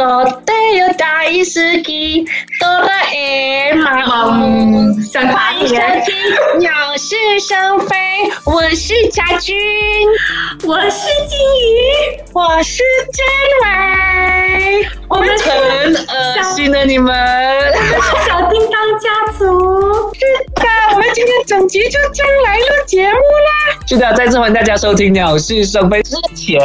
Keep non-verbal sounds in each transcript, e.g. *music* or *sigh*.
到底有大意司机，哆啦 A 梦，想欢迎收听《鸟是生非》，我是家军，我是金鱼，我是真伟，我们很恶心的你们，小叮当家族。是的，我们今天整集就这样来录节目啦。是的，再次欢迎大家收听《鸟是生非》之前，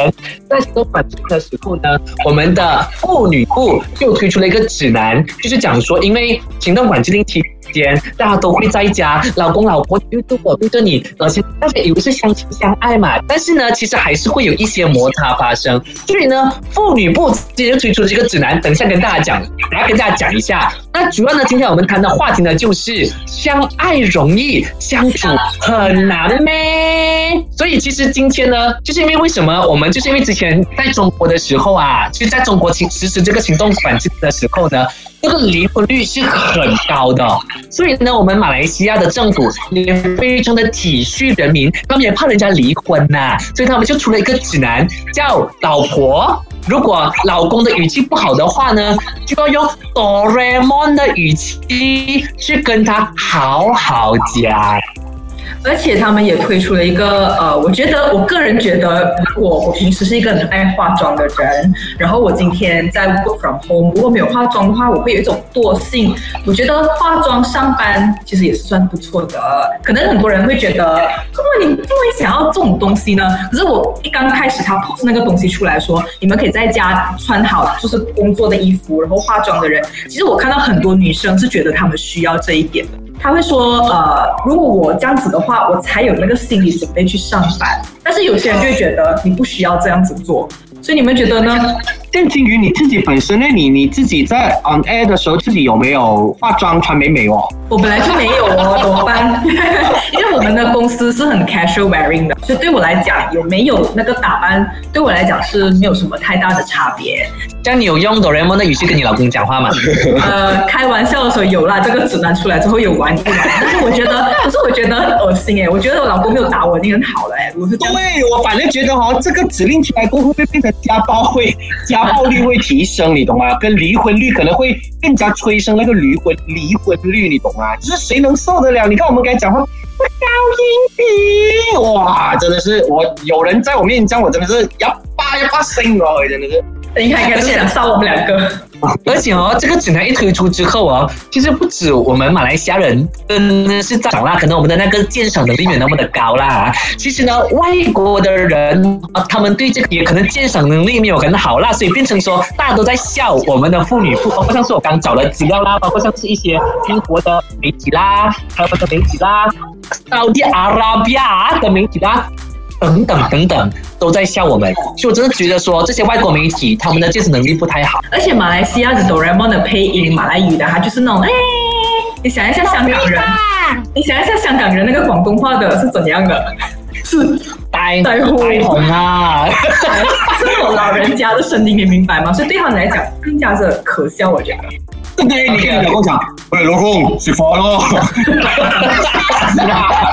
在行动管制的时候呢，我们的妇女部就推出了一个指南，就是讲说，因为行动管制令期间，大家都会在家，老公老婆对着我对着你，而且大家以为是相亲相爱嘛，但是呢，其实还是会有一些摩擦发生。所以呢，妇女部直接推出这个指南，等一下跟大家讲，等下跟大家讲一下。那主要呢，今天我们谈的话题呢，就是相爱容易，相处很难咩？所以其实今天呢，就是因为为什么我们就是因为之前在中国的时候啊，就在中国行实施这个行动管制的时候呢，这个离婚率是很高的，所以呢，我们马来西亚的政府也非常的体恤人民，他们也怕人家离婚呐、所以他们就出了一个指南，叫老婆。如果老公的语气不好的话呢，就要用哆啦 A 梦的语气去跟他好好讲。而且他们也推出了一个呃，我觉得我个人觉得，如果我平时是一个很爱化妆的人，然后我今天在 work from home，如果没有化妆的话，我会有一种惰性。我觉得化妆上班其实也是算不错的。可能很多人会觉得，怎么你不会想要这种东西呢？可是我一刚开始他 post 那个东西出来说，你们可以在家穿好就是工作的衣服，然后化妆的人，其实我看到很多女生是觉得她们需要这一点的。他会说，呃，如果我这样子的话，我才有那个心理准备去上班。但是有些人就会觉得你不需要这样子做，所以你们觉得呢？郑金鱼，你自己本身呢？你你自己在 on air 的时候，自己有没有化妆穿美美哦？我本来就没有哦，怎么办？*laughs* 因为我们的公司是很 casual wearing 的，所以对我来讲，有没有那个打扮，对我来讲是没有什么太大的差别。这样你有用哆啦 A 梦的语气跟你老公讲话吗？*laughs* 呃，开玩笑的时候有啦，这个指南出来之后有玩一玩，但是我觉得，可是我觉得很恶心哎，我觉得我老公没有打我已经很好了哎，如果是。对，我反正觉得哦，这个指令出来过后会变成家暴会家暴率会提升，你懂吗？跟离婚率可能会更加催生那个离婚离婚率，你懂吗？就是谁能受得了？你看我们刚才讲话。高音频，哇，真的是我有人在我面前讲，我真的是要发要发声哦，真的是。你看，应该是想杀我们两个。*laughs* 而且哦，这个指南一推出之后哦，其实不止我们马来西亚人真的是长啦，可能我们的那个鉴赏能力没有那么的高啦。其实呢，外国的人啊，他们对这个也可能鉴赏能力没有很好啦，所以变成说大家都在笑我们的妇女部，包括像是我刚找的资料啦，包括像是一些英国的媒体啦，还有的媒体啦，沙特阿拉比亚的媒体啦。等等等等，都在笑我们，所以我真的觉得说这些外国媒体他们的鉴识能力不太好。而且马来西亚的哆啦 A 梦的配音，马来语的，它就是那种哎，你想一下香港人，你想一下香港人那个广东话的是怎样的？是呆呆呼呆红啊！是那种老人家的声音，你明白吗？所以对他们来讲更加的可笑，我觉得。对？你跟你老公讲，喂，老公食飯咯。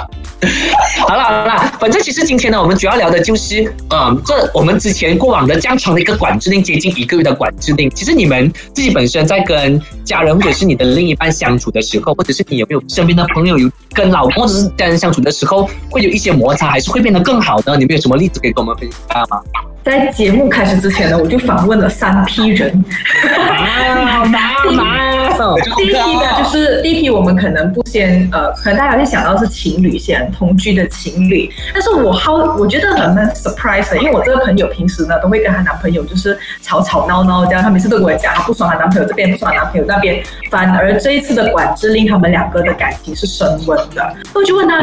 *laughs* *laughs* *laughs* *laughs* 好了好了，反正其实今天呢，我们主要聊的就是，嗯，这我们之前过往的这样长的一个管制令，接近一个月的管制令。其实你们自己本身在跟家人或者是你的另一半相处的时候，或者是你有没有身边的朋友有跟老公或者是家人相处的时候，会有一些摩擦，还是会变得更好呢？你们有什么例子可以跟我们分享吗？在节目开始之前呢，我就访问了三批人。啊，妈妈，*laughs* 第一批呢，就是第一批，我们可能不先呃，可能大家会想到是情侣先同居的情侣，但是我好，我觉得很 surprise，的因为我这个朋友平时呢都会跟她男朋友就是吵吵闹闹这样，她每次都跟我讲，她不爽她男朋友这边，不爽她男朋友那边，反而这一次的管制令，他们两个的感情是升温的。我就问他，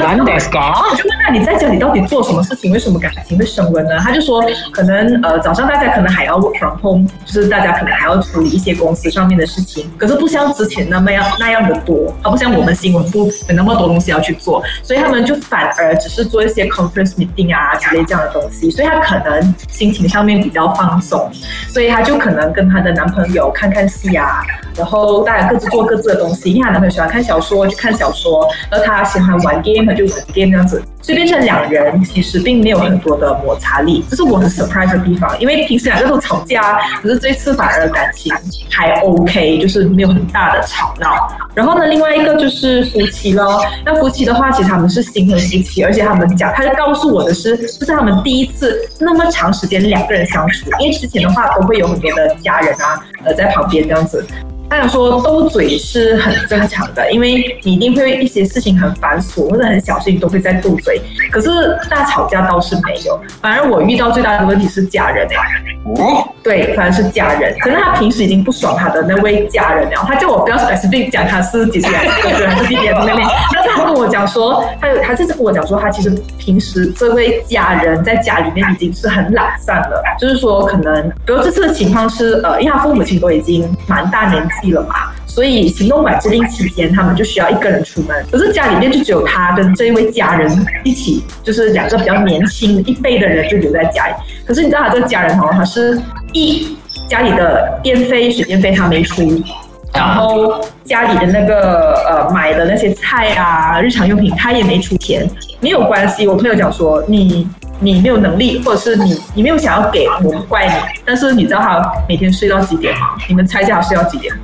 我就问他你在家里到底做什么事情，为什么感情会升温呢？他就说，可能呃早上大家可能还要 work from home，就是大家可能还要处理一些公司上面的事情，可是不像像之前那么样那样的多，它不像我们新闻部有那么多东西要去做，所以他们就反而只是做一些 conference meeting 啊之类这样的东西，所以她可能心情上面比较放松，所以她就可能跟她的男朋友看看戏啊，然后大家各自做各自的东西，因为她男朋友喜欢看小说就看小说，而她喜欢玩 game 就玩 game 这样子，所以变成两人其实并没有很多的摩擦力，这是我很 surprise 的地方，因为平时两个都吵架，可是这次反而感情还 OK，就是没有很大的吵闹。然后呢，另外一个就是夫妻咯。那夫妻的话，其实他们是新婚夫妻，而且他们讲，他就告诉我的是，这是他们第一次那么长时间两个人相处，因为之前的话都会有很多的家人啊，呃，在旁边这样子。他想说斗嘴是很正常的，因为你一定会一些事情很繁琐或者很小事情都会在斗嘴，可是大吵架倒是没有。反而我遇到最大的问题是家人哦，对，反而是家人。可能他平时已经不爽他的那位家人了，他叫我不要 specific 讲他是姐姐还是哥哥还是弟弟还是妹妹，但是他跟我讲说，他有他就是跟我讲说，他其实平时这位家人在家里面已经是很懒散了，就是说可能，比如这次的情况是，呃，因为他父母亲都已经蛮大年纪了嘛，所以行动管制令期间，他们就需要一个人出门，可是家里面就只有他跟这一位家人一起，就是两个比较年轻一辈的人就留在家里。可是你知道他这个家人哦，他是一家里的电费、水电费他没出，然后家里的那个呃买的那些菜啊、日常用品他也没出钱，没有关系。我朋友讲说你你没有能力，或者是你你没有想要给，我不怪你。但是你知道他每天睡到几点吗？你们猜一下他睡到几点？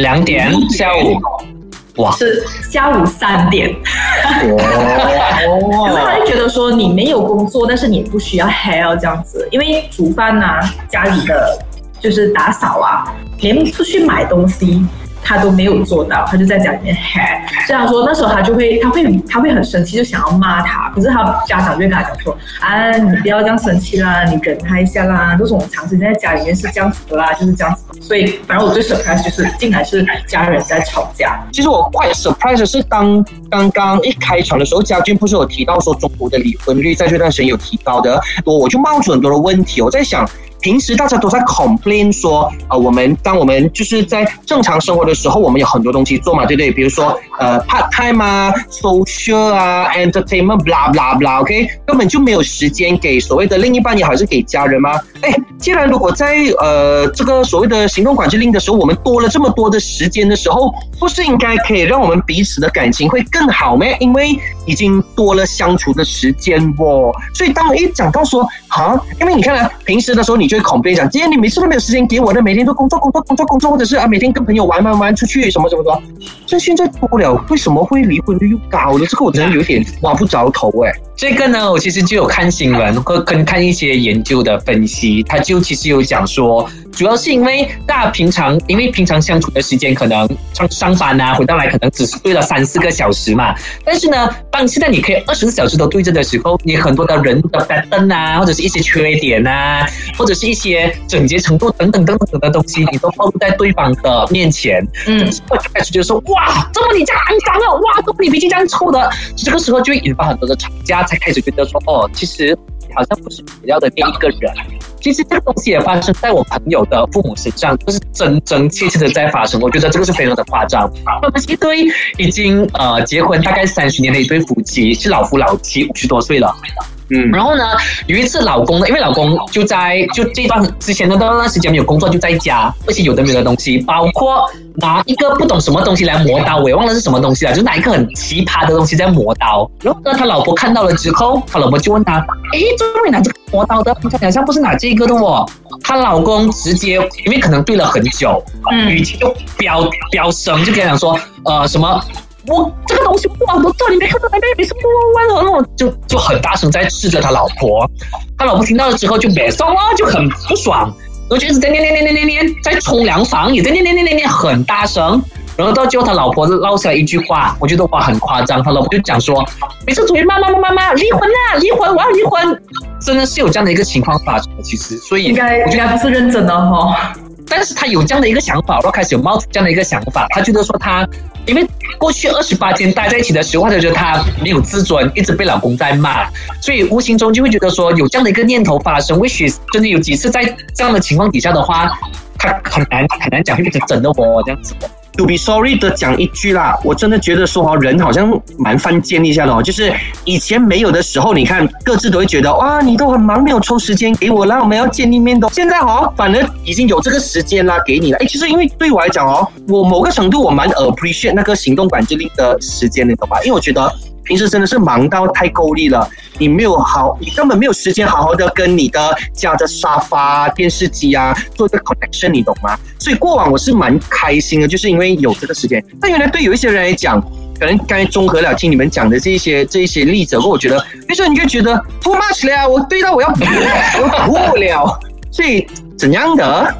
两点下午，哇，是下午三点。*laughs* 可是他就觉得说你没有工作，但是你不需要 hell 这样子，因为煮饭呐、家里的就是打扫啊，连出去买东西他都没有做到，他就在家里面喊。这样说那时候他就会他会他会很生气，就想要骂他，可是他家长就跟他讲说啊，你不要这样生气啦，你忍他一下啦，就是我们长时间在家里面是这样子的啦，就是这样子。所以反正我最 surprise 就是竟然是家人在吵架。其实我怪 surprise 是当刚刚一开场的时候，家俊不是有提到说中国的离婚率在这段时间有提高的，我我就冒出很多的问题，我在想。平时大家都在 complain 说，呃，我们当我们就是在正常生活的时候，我们有很多东西做嘛，对不对？比如说，呃，part time 啊，social 啊，entertainment，blah blah blah，OK，根本就没有时间给所谓的另一半也好，是给家人吗？哎，既然如果在呃这个所谓的行动管制令的时候，我们多了这么多的时间的时候，不是应该可以让我们彼此的感情会更好吗？因为已经多了相处的时间哦。所以当我一讲到说，啊，因为你看啊，平时的时候你就会恐变讲，今天你每次都没有时间给我的，每天都工作工作工作工作，或者是啊每天跟朋友玩玩玩出去什么什么的。这现在不了，为什么会离婚率又高了？这个我真的有点摸不着头哎。这个呢，我其实就有看新闻，或跟看一些研究的分析，他就其实有讲说，主要是因为大家平常因为平常相处的时间可能上上班啊，回到来可能只是对了三四个小时嘛。但是呢，当现在你可以二十四小时都对着的时候，你很多的人的 pattern 啊，或者是一些缺点啊，或者是一些整洁程度等等等等的东西，你都暴露在对方的面前。嗯，我就开始觉得说，哇，怎么你这样肮脏啊？哇，怎么你脾气这样臭的？这个时候就会引发很多的吵架。才开始觉得说，哦，其实好像不是主要的那一个人。其实这个东西也发生在我朋友的父母身上，就是真真切切的在发生。我觉得这个是非常的夸张。他们是一对已经呃结婚大概三十年的一对夫妻，是老夫老妻，五十多岁了。嗯，然后呢，有一次老公呢，因为老公就在就这段之前的那段时间没有工作，就在家，那些有的没的东西，包括拿一个不懂什么东西来磨刀，我也忘了是什么东西了，就拿一个很奇葩的东西在磨刀。然后呢，他老婆看到了之后，他老婆就问他：“哎，这么会拿这个磨刀的？他好像不是拿这个的哦。”他老公直接因为可能对了很久，语气就飙飙声，就跟他讲说：“呃，什么？”我这个东西哇，我这里面看到那边没什么弯弯那种，就就很大声在斥责他老婆。他老婆听到了之后就没送了，就很不爽，然后就一直在念念念念念念，在冲凉房也在念念念念念很大声。然后到最后他老婆唠下来一句话，我觉得哇很夸张。他老婆就讲说，每次主意妈妈妈妈妈离婚啊离婚，我要离婚，真的是有这样的一个情况发生的。其实，所以应该应该不是认真的哈。但是他有这样的一个想法，然后开始有冒出这样的一个想法，他觉得说他，因为过去二十八天待在一起的时候，他觉得他没有自尊，一直被老公在骂，所以无形中就会觉得说有这样的一个念头发生。或许真的有几次在这样的情况底下的话，他很难很难讲会变成真的我这样子。To be sorry 的讲一句啦，我真的觉得说哦，人好像蛮犯贱一下的哦，就是以前没有的时候，你看各自都会觉得哇，你都很忙，没有抽时间给我啦，我们要见一面的。现在哦，反而已经有这个时间啦，给你了。哎，其实因为对我来讲哦，我某个程度我蛮 appreciate 那个行动管制令的时间，你懂吧？因为我觉得。平时真的是忙到太够力了，你没有好，你根本没有时间好好的跟你的家的沙发、电视机啊做一个 connection，你懂吗？所以过往我是蛮开心的，就是因为有这个时间。但原来对有一些人来讲，可能刚才综合了听你们讲的这些这一些例子，我觉得有时候你就觉得 too much 了呀，我对到我要我不了，所以怎样的？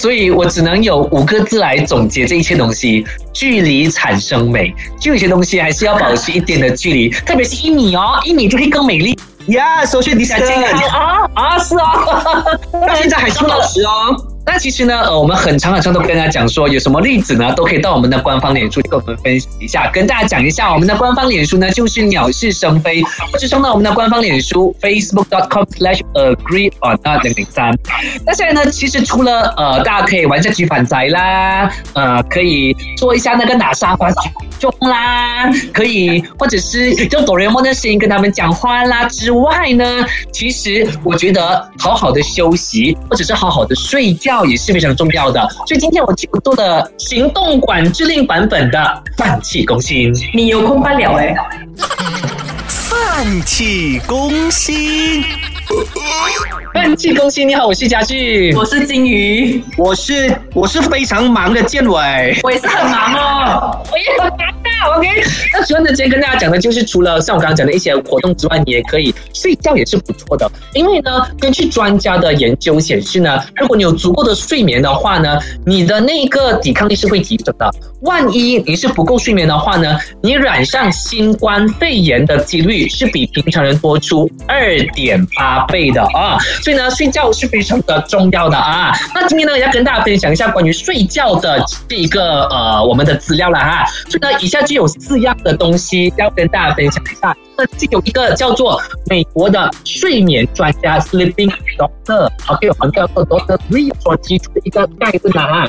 所以我只能有五个字来总结这一切东西：距离产生美。就有些东西还是要保持一点的距离，特别是一米哦，一米就会更美丽。呀，首先你想健康啊啊，是啊，到现在还是老师哦。那其实呢，呃，我们很长很长都跟大家讲说，有什么例子呢，都可以到我们的官方脸书跟我们分享一下，跟大家讲一下。我们的官方脸书呢，就是鸟是生非，或者上到我们的官方脸书 facebook.com/slash/agree on 二零零三。那现在呢，其实除了呃，大家可以玩一下举反宅啦，呃，可以做一下那个拿沙发中啦，可以或者是用哆啦 A 梦的声音跟他们讲话啦之外呢，其实我觉得好好的休息，或者是好好的睡觉。也是非常重要的，所以今天我就做的行动管制令版本的饭气攻心。你有空翻了哎，饭气攻心。饭气攻心，你好，我是佳俊，我是金鱼，我是我是非常忙的建伟，我也是很忙哦，我也很忙的，OK。那主要呢，今天跟大家讲的就是除了像我刚刚讲的一些活动之外，你也可以睡觉也是不错的，因为呢，根据专家的研究显示呢，如果你有足够的睡眠的话呢，你的那个抵抗力是会提升的。万一你是不够睡眠的话呢，你染上新冠肺炎的几率是比平常人多出二点八倍的啊。所以呢，睡觉是非常的重要的啊。那今天呢，要跟大家分享一下关于睡觉的这一个呃我们的资料了哈。所以呢，以下就有四样的东西要跟大家分享一下。那就有一个叫做美国的睡眠专家 Sleeping Doctor，OK，我们叫做 Doctor Lee 所提出的一个概论啊。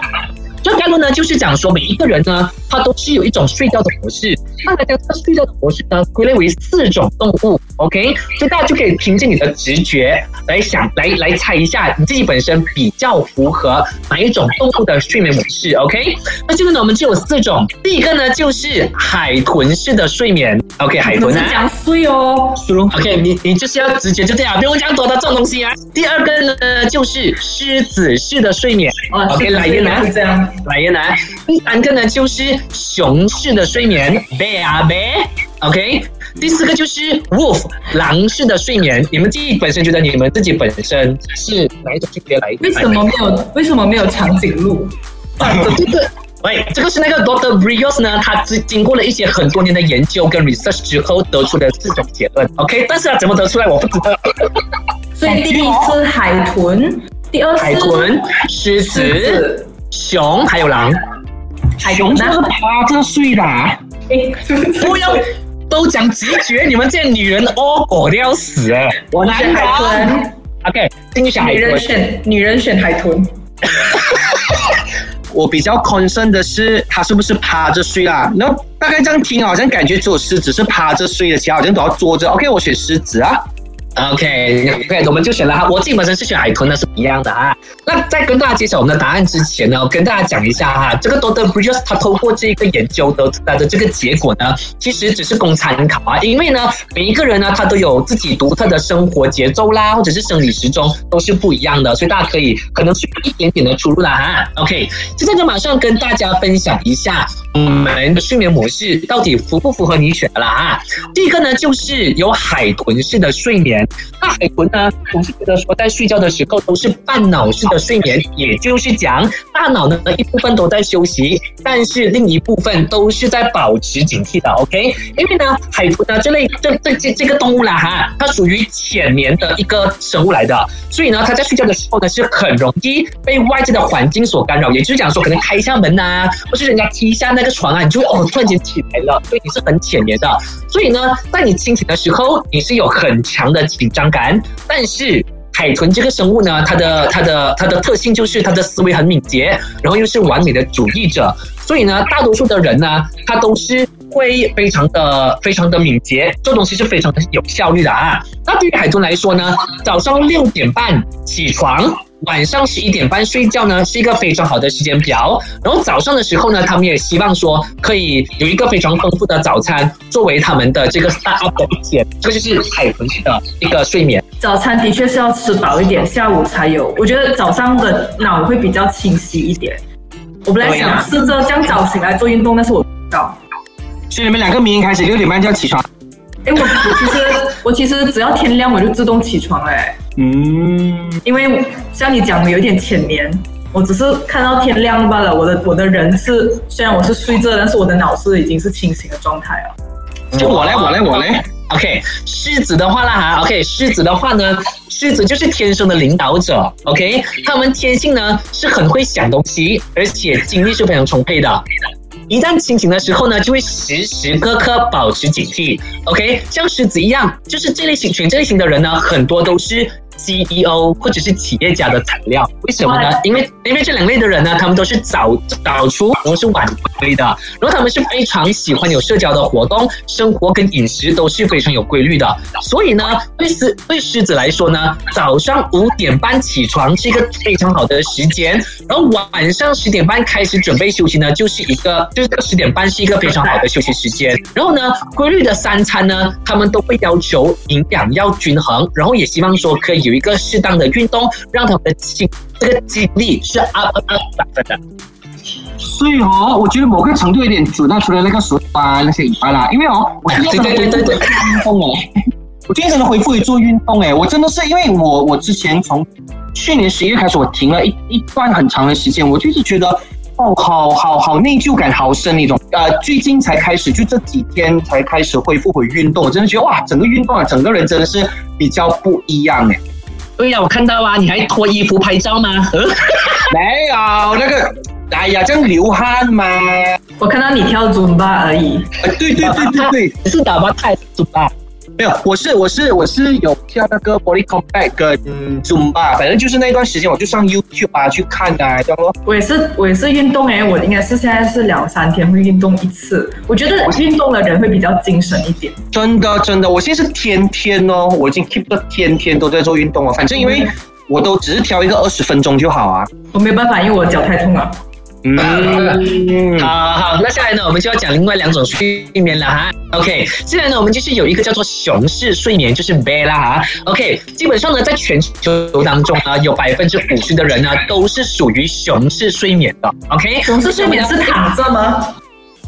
这个概论呢，就是讲说每一个人呢，他都是有一种睡觉的模式。那来将这个睡觉的模式呢，归类为四种动物。OK，所以大家就可以凭借你的直觉来想，来来猜一下你自己本身比较符合哪一种动物的睡眠模式。OK，那这个呢，我们就有四种。第一个呢，就是海豚式的睡眠。OK，海豚啊，讲睡哦。OK，你你就是要直接就这样，不用讲多的这种东西啊。第二个呢，就是狮子式的睡眠。OK，来一个呢，这样。来一个呢，第三个呢就是熊式的睡眠，bear bear。OK，第四个就是 wolf 狼式的睡眠。你们自己本身觉得你们自己本身是哪一种性别来？为什么没有？为什么没有长颈鹿？这个，喂，这个是那个 Doctor Brios 呢，他经经过了一些很多年的研究跟 research 之后得出的四种结论，OK，但是他怎么得出来我不知道。所以第一是海豚，第二海豚，狮子。熊还有狼，海熊是趴着睡的。*laughs* 不要都讲直觉，你们这些女人哦，我都要死了。我选海豚。OK，进去选海豚。女人选女人选海豚。*laughs* 我比较 concern 的是，他是不是趴着睡啦？那大概这样听，好像感觉只有狮子是趴着睡的，其他好像都要坐着。OK，我选狮子啊。OK，OK，我们就选了哈。我自己本身是选海豚的，是一样的啊。那在跟大家揭晓我们的答案之前呢，跟大家讲一下哈，这个 Doctor Bridges 他透过这个研究得出来的这个结果呢，其实只是供参考啊。因为呢，每一个人呢，他都有自己独特的生活节奏啦，或者是生理时钟都是不一样的，所以大家可以可能是一点点的出入啦哈。OK，现在就马上跟大家分享一下我们的睡眠模式到底符不符合你选的啦哈。第一个呢，就是有海豚式的睡眠。那海豚呢，总是觉得说在睡觉的时候都是半脑式的睡眠，也就是讲大脑呢一部分都在休息，但是另一部分都是在保持警惕的。OK，因为呢，海豚呢这类这这这这个动物啦哈，它属于浅眠的一个生物来的，所以呢，它在睡觉的时候呢是很容易被外界的环境所干扰，也就是讲说可能开一下门呐，或是人家踢一下那那个床啊，你就会哦突然间起来了，所以你是很浅眠的。所以呢，在你清醒的时候，你是有很强的。紧张感，但是。海豚这个生物呢，它的它的它的特性就是它的思维很敏捷，然后又是完美的主义者，所以呢，大多数的人呢，他都是会非常的非常的敏捷，做东西是非常的有效率的啊。那对于海豚来说呢，早上六点半起床。晚上十一点半睡觉呢，是一个非常好的时间表。然后早上的时候呢，他们也希望说可以有一个非常丰富的早餐作为他们的这个 start up 的。一天。这就是海豚的。一个睡眠。早餐的。确是要吃饱一点，下午才有。我觉得早上的。脑会比较清晰一点。我本来想试着这样早醒来做运动，但是我不知道。所以你们两个明天开始六点半就要起床。哎，我我其实我其实只要天亮我就自动起床哎。嗯，因为像你讲的有点浅眠，我只是看到天亮罢了。我的我的人是虽然我是睡着，但是我的脑是已经是清醒的状态了。就我来，我来，我来。OK，狮子的话啦哈，OK，狮子的话呢，狮子就是天生的领导者。OK，他们天性呢是很会想东西，而且精力是非常充沛的。一旦清醒的时候呢，就会时时刻刻保持警惕。OK，像狮子一样，就是这类型选这类型的人呢，很多都是。CEO 或者是企业家的材料，为什么呢？因为因为这两类的人呢，他们都是早早出，然后是晚归的，然后他们是非常喜欢有社交的活动，生活跟饮食都是非常有规律的。所以呢，对狮对狮子来说呢，早上五点半起床是一个非常好的时间，然后晚上十点半开始准备休息呢，就是一个就是十点半是一个非常好的休息时间。然后呢，规律的三餐呢，他们都会要求营养要均衡，然后也希望说可以。有一个适当的运动，让他们的精这个精力是 up up 百分的。所以哦，我觉得某个程度有点准，那除了那个手啊那些以外啦，因为哦，我最近真的恢复运动哎，我最近真的恢复做运动哎，我真的是因为我我之前从去年十一月开始，我停了一一段很长的时间，我就是觉得哦，好好好内疚感好深那种，呃，最近才开始，就这几天才开始恢复回运动，我真的觉得哇，整个运动啊，整个人真的是比较不一样哎。对呀，我看到啊，你还脱衣服拍照吗？*laughs* 没有那个，哎呀，这样流汗嘛。我看到你跳 Zumba 而已。对对对对对，你 *laughs* 是打扮太 Zumba。没有，我是我是我是有跳那个 body combat 跟 Zumba，反正就是那段时间我就上 YouTube 啊去看啊，叫做。我也是我也是运动哎，我应该是现在是两三天会运动一次。我觉得运动的人会比较精神一点。真的真的，我现在是天天哦，我已经 keep 到天天都在做运动了。反正因为我都只是挑一个二十分钟就好啊。我没有办法，因为我脚太痛了。嗯，*laughs* 好好，那下来呢，我们就要讲另外两种睡眠了哈。OK，接下来呢，我们就是有一个叫做熊式睡眠，就是 b 啦哈。OK，基本上呢，在全球当中呢，有百分之五十的人呢，都是属于熊式睡眠的。OK，熊式睡眠是躺着吗？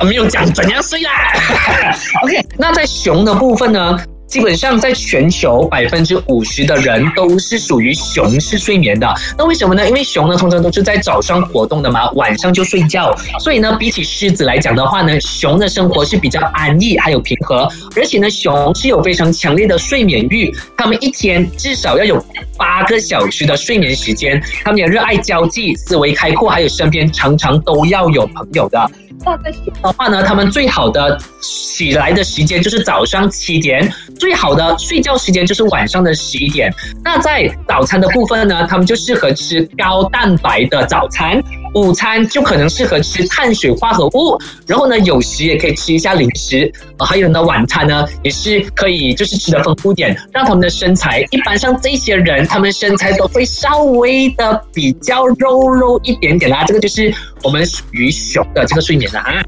没有讲怎样睡啦。*laughs* *laughs* OK，那在熊的部分呢？基本上，在全球百分之五十的人都是属于熊式睡眠的。那为什么呢？因为熊呢，通常都是在早上活动的嘛，晚上就睡觉。所以呢，比起狮子来讲的话呢，熊的生活是比较安逸还有平和。而且呢，熊是有非常强烈的睡眠欲，他们一天至少要有八个小时的睡眠时间。他们也热爱交际，思维开阔，还有身边常常都要有朋友的。那在熊的话呢，他们最好的起来的时间就是早上七点，最好的睡觉时间就是晚上的十一点。那在早餐的部分呢，他们就适合吃高蛋白的早餐。午餐就可能适合吃碳水化合物，然后呢，有时也可以吃一下零食。呃，还有呢，晚餐呢也是可以，就是吃的丰富点，让他们的身材，一般像这些人，他们身材都会稍微的比较肉肉一点点啦。这个就是我们属于熊的这个睡眠了啊。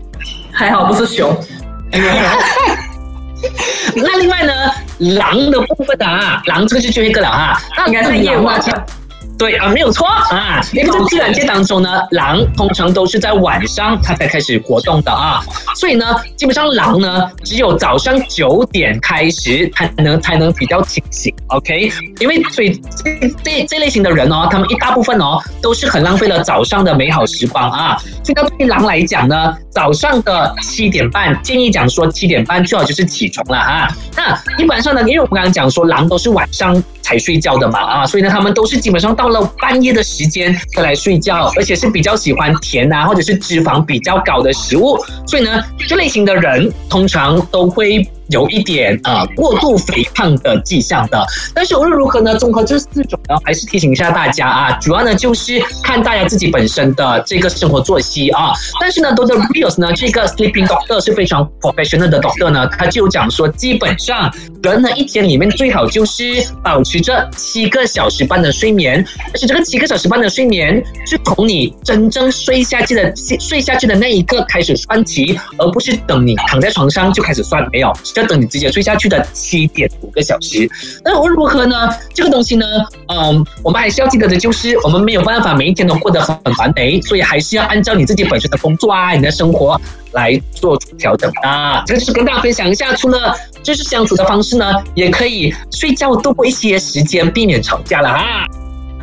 还好不是熊。*laughs* 那另外呢，狼的部分啊，狼这个就最后一个了哈。那应该是夜晚。对啊，没有错啊。*laughs* 因为在自然界当中呢，狼通常都是在晚上它才开始活动的啊。所以呢，基本上狼呢，只有早上九点开始，才能才能比较清醒。OK，因为所以这这这类型的人哦，他们一大部分哦，都是很浪费了早上的美好时光啊。所以对于狼来讲呢，早上的七点半，建议讲说七点半最好就是起床了哈。那一般上呢，因为我们刚刚讲说狼都是晚上才睡觉的嘛啊，所以呢，他们都是基本上到。到了半夜的时间才来睡觉，而且是比较喜欢甜啊，或者是脂肪比较高的食物，所以呢，这类型的人通常都会有一点呃过度肥胖的迹象的。但是无论如何呢，综合这四种呢，还是提醒一下大家啊，主要呢就是看大家自己本身的这个生活作息啊。但是呢，Doctor Rios 呢，这个 Sleeping Doctor 是非常 professional 的 Doctor 呢，他就讲说，基本上人呢一天里面最好就是保持着七个小时半的睡眠，而且这个七个小时半的睡眠是从你真正睡下去的睡下去的那一刻开始算起，而不是等你躺在床上就开始算，没有，是要等你直接睡下去的七点五个小时。那无论如何呢，这个东西呢，嗯，我们还是要记得的就是，我们没有办法每一天都过得很完美，所以还是要按照你自己本身的工作啊，你的生活来做出调整的。这个就是跟大家分享一下，除了就是相处的方式呢，也可以睡觉度过一些时间，避免吵架了哈。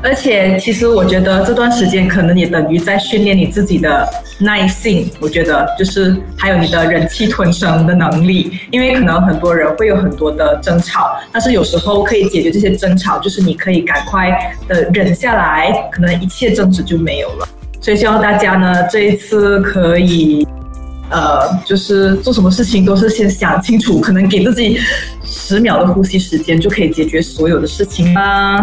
而且，其实我觉得这段时间可能也等于在训练你自己的耐性。我觉得就是还有你的忍气吞声的能力，因为可能很多人会有很多的争吵，但是有时候可以解决这些争吵，就是你可以赶快的忍下来，可能一切争执就没有了。所以希望大家呢，这一次可以。呃，就是做什么事情都是先想清楚，可能给自己十秒的呼吸时间就可以解决所有的事情啦。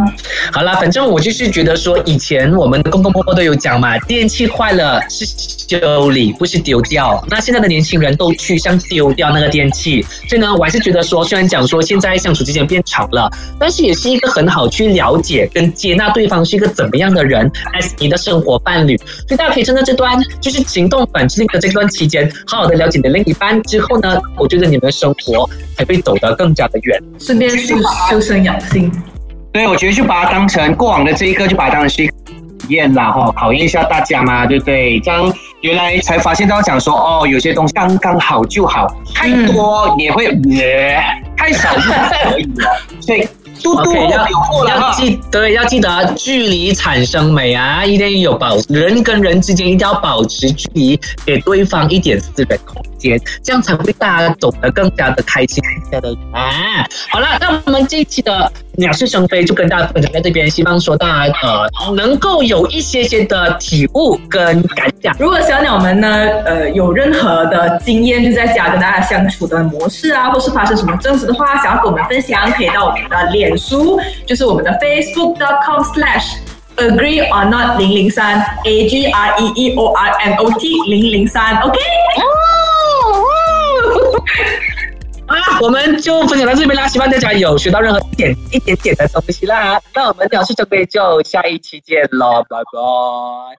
好了，反正我就是觉得说，以前我们公公婆婆都有讲嘛，电器坏了是修理，不是丢掉。那现在的年轻人都趋向丢掉那个电器，所以呢，我还是觉得说，虽然讲说现在相处之间变长了，但是也是一个很好去了解跟接纳对方是一个怎么样的人，as 你的生活伴侣。所以大家可以趁着这段就是行动反制令的这段期间。好好的了解你的另一半之后呢，我觉得你们的生活才会走得更加的远。顺便修修身养性。对，我觉得就把它当成过往的这一刻，就把它当成是一个验啦，哈，考验一下大家嘛，对不对？这样原来才发现到讲说，哦，有些东西刚刚好就好，太多也会，太少就可以了。*laughs* 所以。嘟嘟要要记对，要记得距离产生美啊！一定有保人跟人之间一定要保持距离，给对方一点私人空间，这样才会大家走得更加的开心，更加的啊！好了，那我们这一期的鸟是生非就跟大家分享在这边，希望说大家呃能够有一些些的体悟跟感想。如果小鸟们呢呃有任何的经验，就在家跟大家相处的模式啊，或是发生什么争执的话，想要跟我们分享，可以到我们的脸。书就是我们的 facebook.com/slash agree or not 零零三 a g r e e o r n o t 零零三，OK？啊，*laughs* 我们就分享到这边啦，希望大家有学到任何一点一点点的东西啦。那我们鸟事这边就下一期见喽，拜拜。